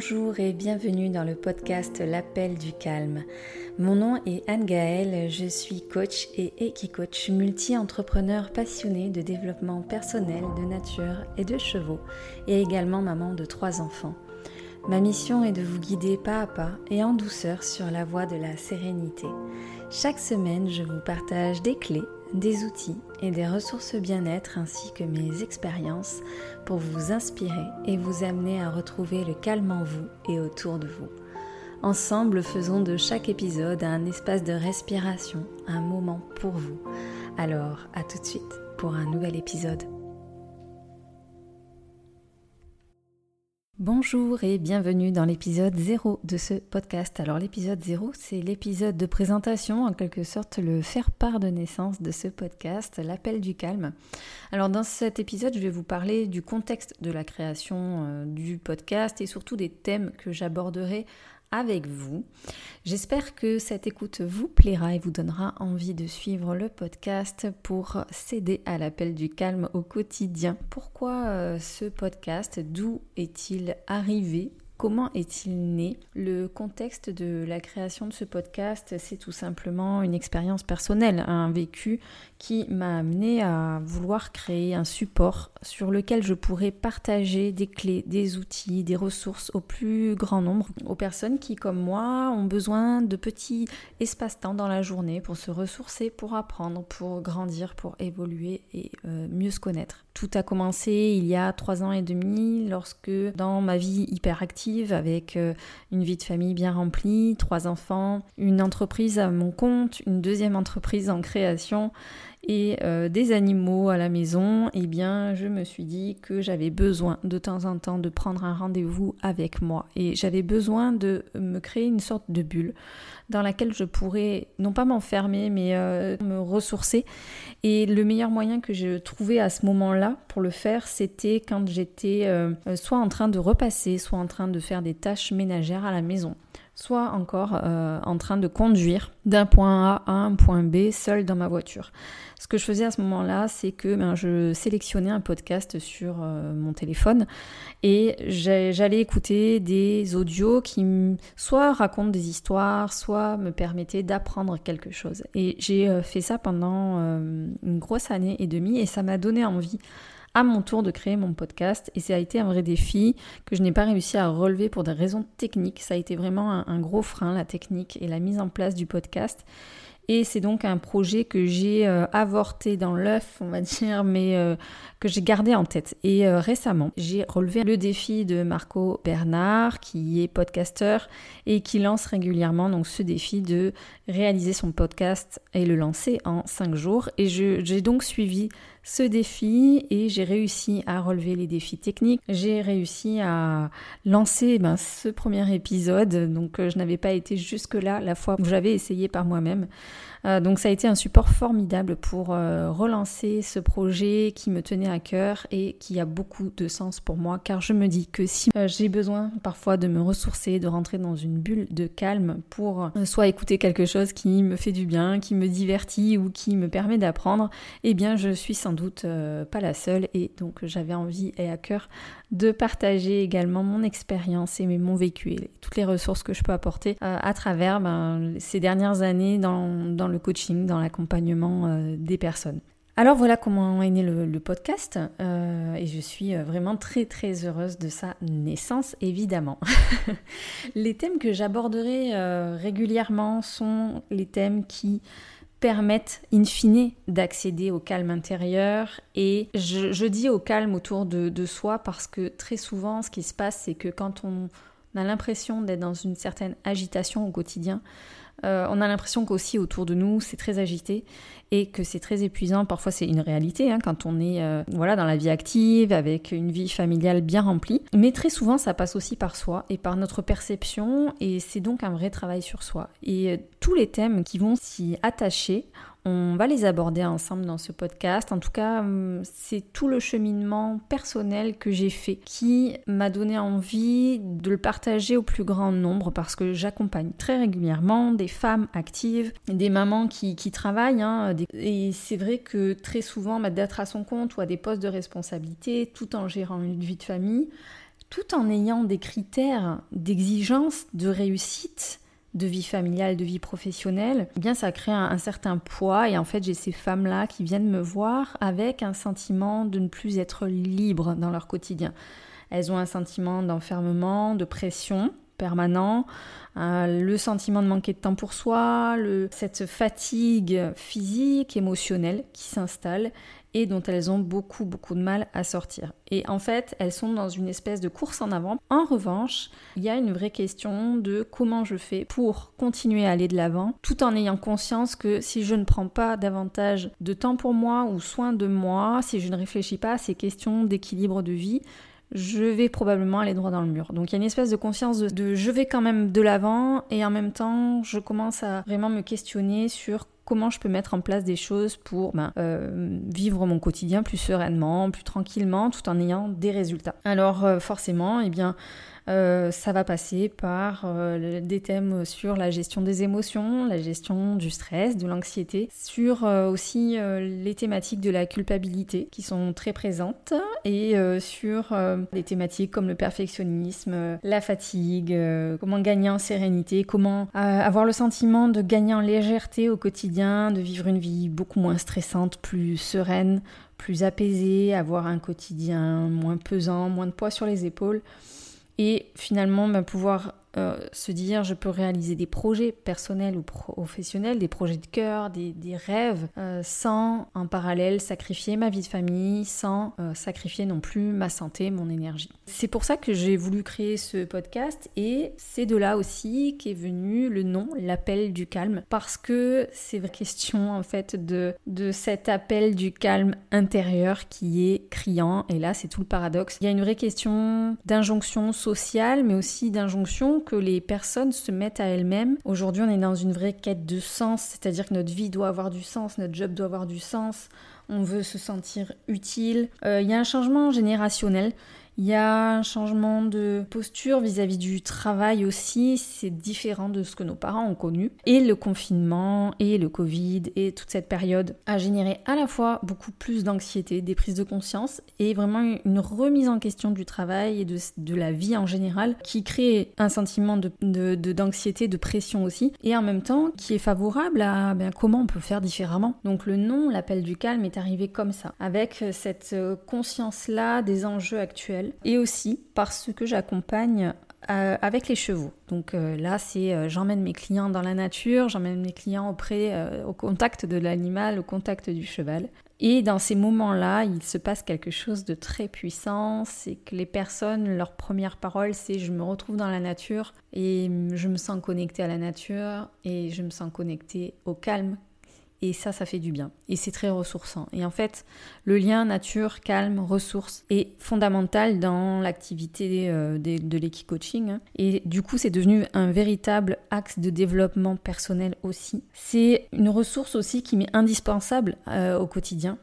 Bonjour et bienvenue dans le podcast L'appel du calme. Mon nom est Anne Gaëlle, je suis coach et équi-coach multi-entrepreneur passionné de développement personnel, de nature et de chevaux et également maman de trois enfants. Ma mission est de vous guider pas à pas et en douceur sur la voie de la sérénité. Chaque semaine, je vous partage des clés des outils et des ressources bien-être ainsi que mes expériences pour vous inspirer et vous amener à retrouver le calme en vous et autour de vous. Ensemble, faisons de chaque épisode un espace de respiration, un moment pour vous. Alors, à tout de suite pour un nouvel épisode. Bonjour et bienvenue dans l'épisode 0 de ce podcast. Alors l'épisode 0, c'est l'épisode de présentation, en quelque sorte le faire-part de naissance de ce podcast, l'appel du calme. Alors dans cet épisode, je vais vous parler du contexte de la création euh, du podcast et surtout des thèmes que j'aborderai avec vous. J'espère que cette écoute vous plaira et vous donnera envie de suivre le podcast pour céder à l'appel du calme au quotidien. Pourquoi euh, ce podcast? D'où est-il arrivé? Comment est-il né? Le contexte de la création de ce podcast, c'est tout simplement une expérience personnelle, un vécu qui m'a amené à vouloir créer un support sur lequel je pourrais partager des clés, des outils, des ressources au plus grand nombre, aux personnes qui, comme moi, ont besoin de petits espaces-temps dans la journée pour se ressourcer, pour apprendre, pour grandir, pour évoluer et euh, mieux se connaître. Tout a commencé il y a trois ans et demi lorsque dans ma vie hyperactive avec euh, une vie de famille bien remplie, trois enfants, une entreprise à mon compte, une deuxième entreprise en création, et euh, des animaux à la maison, eh bien, je me suis dit que j'avais besoin de temps en temps de prendre un rendez-vous avec moi. Et j'avais besoin de me créer une sorte de bulle dans laquelle je pourrais non pas m'enfermer mais euh, me ressourcer. Et le meilleur moyen que j'ai trouvé à ce moment-là pour le faire, c'était quand j'étais euh, soit en train de repasser, soit en train de faire des tâches ménagères à la maison soit encore euh, en train de conduire d'un point A à un point B seul dans ma voiture. Ce que je faisais à ce moment-là, c'est que ben, je sélectionnais un podcast sur euh, mon téléphone et j'allais écouter des audios qui soit racontent des histoires, soit me permettaient d'apprendre quelque chose. Et j'ai euh, fait ça pendant une grosse année et demie et ça m'a donné envie à mon tour de créer mon podcast et ça a été un vrai défi que je n'ai pas réussi à relever pour des raisons techniques. Ça a été vraiment un, gros frein, la technique et la mise en place du podcast. Et c'est donc un projet que j'ai euh, avorté dans l'œuf, on va dire, mais euh, que j'ai gardé en tête. Et euh, récemment, j'ai relevé le défi de Marco Bernard, qui est podcasteur et qui lance régulièrement donc ce défi de réaliser son podcast et le lancer en 5 jours. Et j'ai donc suivi ce défi et j'ai réussi à relever les défis techniques. J'ai réussi à lancer ben, ce premier épisode, donc je n'avais pas été jusque-là la fois où j'avais essayé par moi-même. Euh, donc ça a été un support formidable pour euh, relancer ce projet qui me tenait à cœur et qui a beaucoup de sens pour moi car je me dis que si euh, j'ai besoin parfois de me ressourcer, de rentrer dans une bulle de calme pour soit écouter quelque chose qui me fait du bien, qui me divertit ou qui me permet d'apprendre, eh bien je suis sans doute pas la seule et donc j'avais envie et à cœur de partager également mon expérience et mon vécu et toutes les ressources que je peux apporter à travers ben, ces dernières années dans, le coaching, dans l'accompagnement euh, des personnes. Alors voilà comment est né le, podcast euh, et je suis euh, vraiment très très heureuse de sa naissance évidemment. les thèmes que j'aborderai régulièrement sont les thèmes qui permettent in fine d'accéder au calme intérieur. Et je, dis au calme autour de, de, soi parce que très souvent ce qui se passe c'est que quand on a l'impression d'être dans une certaine agitation au quotidien, euh, on a l'impression qu'aussi autour de nous c'est très agité et que c'est très épuisant. Parfois c'est une réalité hein, quand on est euh, voilà dans la vie active avec une vie familiale bien remplie. Mais très souvent ça passe aussi par soi et par notre perception et c'est donc un vrai travail sur soi. Et euh, tous les thèmes qui vont s'y attacher on va les aborder ensemble dans ce podcast. En tout cas, hum, c'est tout le cheminement personnel que j'ai fait qui m'a donné envie de le partager au plus grand nombre parce que j'accompagne très régulièrement des femmes actives, des mamans qui, travaillent. Hein, et c'est vrai que très souvent, d'être à son compte ou à des postes de responsabilité tout en gérant une vie de famille, tout en ayant des critères d'exigence, de réussite, de vie familiale, de vie professionnelle, eh bien ça crée un, certain poids et en fait j'ai ces femmes-là qui viennent me voir avec un sentiment de ne plus être libre dans leur quotidien. Elles ont un sentiment d'enfermement, de pression permanent, euh, le sentiment de manquer de temps pour soi, cette fatigue physique, émotionnelle qui s'installe et dont elles ont beaucoup beaucoup de mal à sortir. Et en fait, elles sont dans une espèce de course en avant. En revanche, il y a une vraie question de comment je fais pour continuer à aller de l'avant, tout en ayant conscience que si je ne prends pas davantage de temps pour moi ou soin de moi, si je ne réfléchis pas à ces questions d'équilibre de vie, je vais probablement aller droit dans le mur. Donc il y a une espèce de conscience de, je vais quand même de l'avant et en même temps je commence à vraiment me questionner sur comment je peux mettre en place des choses pour ben, euh, vivre mon quotidien plus sereinement, plus tranquillement, tout en ayant des résultats. Alors euh, forcément, eh bien, euh, ça va passer par euh, des thèmes sur la gestion des émotions, la gestion du stress, de l'anxiété, sur euh, aussi les thématiques de la culpabilité qui sont très présentes et sur des thématiques comme le perfectionnisme, la fatigue, comment gagner en sérénité, comment avoir le sentiment de gagner en légèreté au quotidien, de vivre une vie beaucoup moins stressante, plus sereine, plus apaisée, avoir un quotidien moins pesant, moins de poids sur les épaules et finalement bah, pouvoir euh, se dire je peux réaliser des projets personnels ou professionnels, des projets de cœur, des, rêves, euh, sans en parallèle sacrifier ma vie de famille, sans euh, sacrifier non plus ma santé, mon énergie. C'est pour ça que j'ai voulu créer ce podcast et c'est de là aussi qu'est venu le nom, l'appel du calme, parce que c'est question en fait de, de cet appel du calme intérieur qui est criant et là c'est tout le paradoxe. Il y a une vraie question d'injonction sociale mais aussi d'injonction que les personnes se mettent à elles-mêmes. Aujourd'hui, on est dans une vraie quête de sens, c'est-à-dire que notre vie doit avoir du sens, notre job doit avoir du sens, on veut se sentir utile. Euh, il y a un changement générationnel. Il y a un changement de posture vis-à-vis du travail aussi, c'est différent de ce que nos parents ont connu. Et le confinement et le Covid et toute cette période a généré à la fois beaucoup plus d'anxiété, des prises de conscience et vraiment une remise en question du travail et de, la vie en général qui crée un sentiment d'anxiété, de, de, de, pression aussi et en même temps qui est favorable à ben, comment on peut faire différemment. Donc le nom, l'appel du calme est arrivé comme ça, avec cette conscience-là des enjeux actuels et aussi parce que j'accompagne euh, avec les chevaux. Donc euh, là, c'est euh, j'emmène mes clients dans la nature, j'emmène mes clients auprès, au contact de l'animal, au contact du cheval. Et dans ces moments-là, il se passe quelque chose de très puissant, c'est que les personnes, leur première parole, c'est je me retrouve dans la nature et je me sens connectée à la nature et je me sens connectée au calme et ça, ça fait du bien. Et c'est très ressourçant. Et en fait, le lien nature, calme, ressources est fondamental dans l'activité euh, de, l'équi-coaching. Hein. Et du coup, c'est devenu un véritable axe de développement personnel aussi. C'est une ressource aussi qui m'est indispensable euh, au quotidien.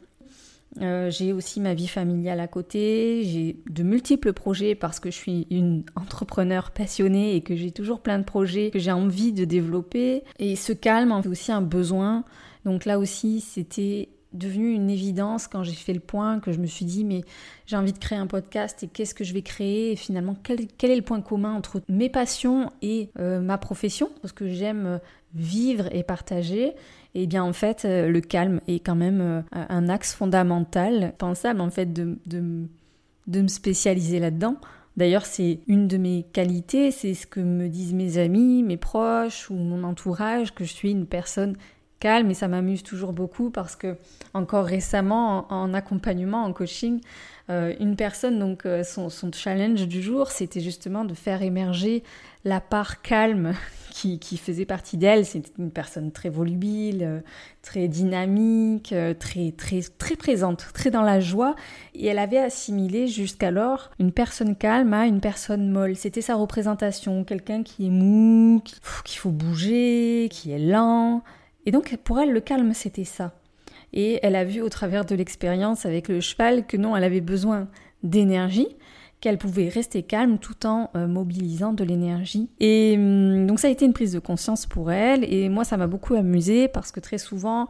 Euh, j'ai aussi ma vie familiale à côté, j'ai de multiples projets parce que je suis une entrepreneur passionnée et que j'ai toujours plein de projets que j'ai envie de développer. Et ce calme en fait aussi un besoin donc là aussi, c'était devenu une évidence quand j'ai fait le point, que je me suis dit, mais j'ai envie de créer un podcast et qu'est-ce que je vais créer? Et finalement, quel, est le point commun entre mes passions et euh, ma profession? Parce que j'aime vivre et partager. Eh bien en fait, euh, le calme est quand même un axe fondamental, pensable en fait de, de, de me spécialiser là-dedans. D'ailleurs, c'est une de mes qualités, c'est ce que me disent mes amis, mes proches ou mon entourage, que je suis une personne calme et ça m'amuse toujours beaucoup parce que encore récemment en, accompagnement, en coaching, euh, une personne, donc euh, son, challenge du jour, c'était justement de faire émerger la part calme qui, faisait partie d'elle. C'était une personne très volubile, euh, très dynamique, très, très, très présente, très dans la joie. Et elle avait assimilé jusqu'alors une personne calme à une personne molle. C'était sa représentation, quelqu'un qui est mou, qu'il faut bouger, qui est lent. Et donc pour elle, le calme, c'était ça. Et elle a vu au travers de l'expérience avec le cheval que non, elle avait besoin d'énergie, qu'elle pouvait rester calme tout en euh, mobilisant de l'énergie. Et hum, donc ça a été une prise de conscience pour elle. Et moi, ça m'a beaucoup amusé parce que très souvent,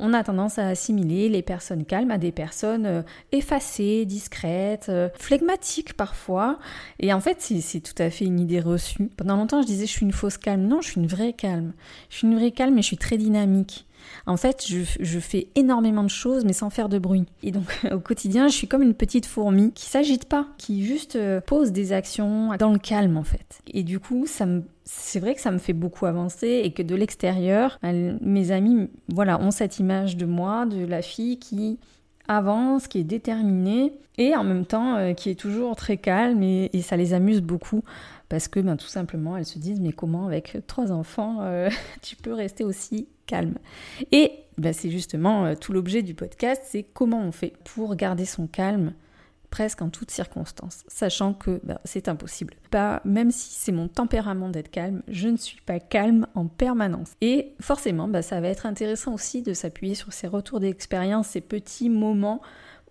on a tendance à assimiler les personnes calmes à des personnes euh, effacées, discrètes, euh, flegmatiques parfois. Et en fait, c'est tout à fait une idée reçue. Pendant longtemps, je disais je suis une fausse calme. Non, je suis une vraie calme. Je suis une vraie calme, mais je suis très dynamique. En fait, je, fais énormément de choses, mais sans faire de bruit. Et donc, au quotidien, je suis comme une petite fourmi qui s'agite pas, qui juste euh, pose des actions dans le calme, en fait. Et du coup, ça c'est vrai que ça me fait beaucoup avancer et que de l'extérieur, ben, mes amis, voilà, ont cette image de moi, de la fille qui avance, qui est déterminée et en même temps euh, qui est toujours très calme et, ça les amuse beaucoup parce que ben, tout simplement elles se disent mais comment avec trois enfants euh, tu peux rester aussi Et ben, c'est justement euh, tout l'objet du podcast, c'est comment on fait pour garder son calme presque en toutes circonstances, sachant que ben, c'est impossible. Pas, même si c'est mon tempérament d'être calme, je ne suis pas calme en permanence. Et forcément, ben, ça va être intéressant aussi de s'appuyer sur ces retours d'expérience, ces petits moments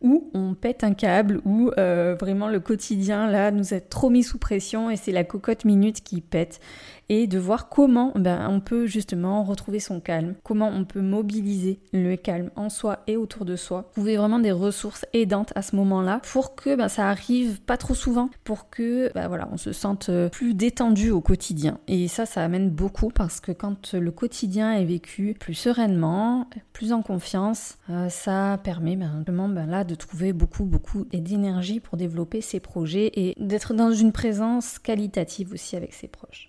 où on pète un câble, où euh, vraiment le quotidien là nous a trop mis sous pression et c'est la cocotte minute qui pète et de voir comment ben, on peut justement retrouver son calme, comment on peut mobiliser le calme en soi et autour de soi, trouver vraiment des ressources aidantes à ce moment-là pour que ben, ça arrive pas trop souvent, pour que ben, voilà, on se sente euh, plus détendu au quotidien. Et ça, ça amène beaucoup parce que quand le quotidien est vécu plus sereinement, plus en confiance, euh, ça permet simplement ben, là de trouver beaucoup, beaucoup d'énergie pour développer ses projets et d'être dans une présence qualitative aussi avec ses proches.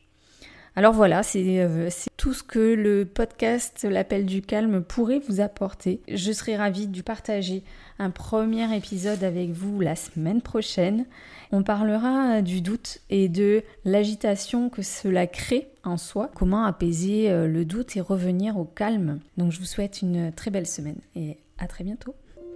Alors voilà, euh, c'est tout ce que le podcast L'appel du calme pourrait vous apporter. Je serais ravie de partager un premier épisode avec vous la semaine prochaine. On parlera du doute et de l'agitation que cela crée en soi, comment apaiser euh, le doute et revenir au calme. Donc je vous souhaite une très belle semaine et à très bientôt.